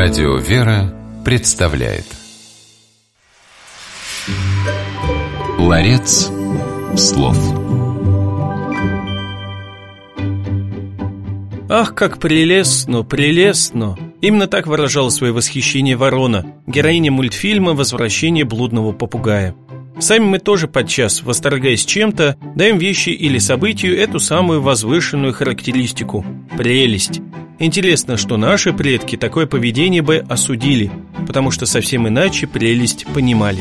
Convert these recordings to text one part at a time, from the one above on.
Радио «Вера» представляет Ларец слов Ах, как прелестно, прелестно! Именно так выражала свое восхищение Ворона, героиня мультфильма «Возвращение блудного попугая». Сами мы тоже подчас, восторгаясь чем-то, даем вещи или событию эту самую возвышенную характеристику – прелесть. Интересно, что наши предки такое поведение бы осудили, потому что совсем иначе прелесть понимали.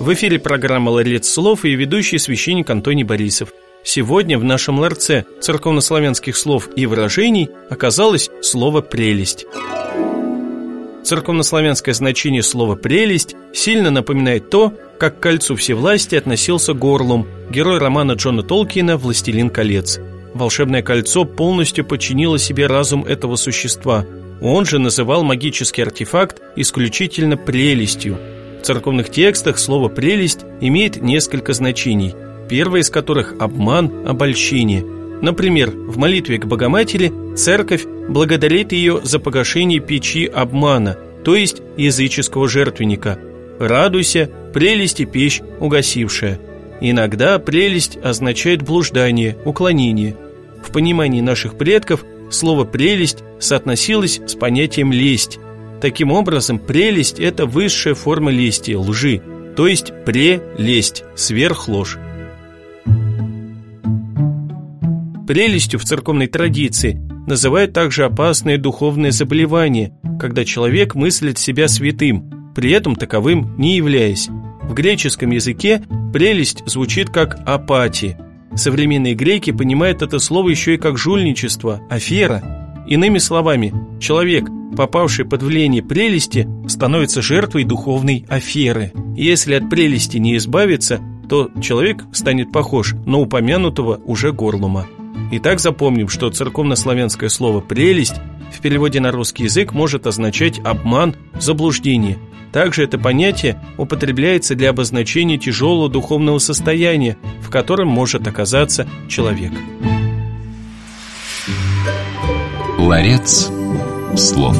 В эфире программа «Ларец слов» и ведущий священник Антоний Борисов. Сегодня в нашем ларце церковнославянских слов и выражений оказалось слово «прелесть». Церковнославянское значение слова «прелесть» сильно напоминает то, как к кольцу всевластия относился Горлум, герой романа Джона Толкина «Властелин колец». Волшебное кольцо полностью подчинило себе разум этого существа. Он же называл магический артефакт исключительно прелестью. В церковных текстах слово «прелесть» имеет несколько значений, первое из которых – обман, обольщение – Например, в молитве к Богоматери церковь благодарит ее за погашение печи обмана, то есть языческого жертвенника. «Радуйся, прелесть и печь угасившая». Иногда прелесть означает блуждание, уклонение. В понимании наших предков слово «прелесть» соотносилось с понятием «лесть». Таким образом, прелесть – это высшая форма лести, лжи, то есть прелесть, сверхложь. Прелестью в церковной традиции называют также опасные духовные заболевания, когда человек мыслит себя святым, при этом таковым не являясь. В греческом языке прелесть звучит как апати. Современные греки понимают это слово еще и как жульничество, афера. Иными словами, человек, попавший под влияние прелести, становится жертвой духовной аферы. Если от прелести не избавиться, то человек станет похож на упомянутого уже горлума. Итак, запомним, что церковнославянское слово «прелесть» в переводе на русский язык может означать обман, заблуждение. Также это понятие употребляется для обозначения тяжелого духовного состояния, в котором может оказаться человек. Ларец слов.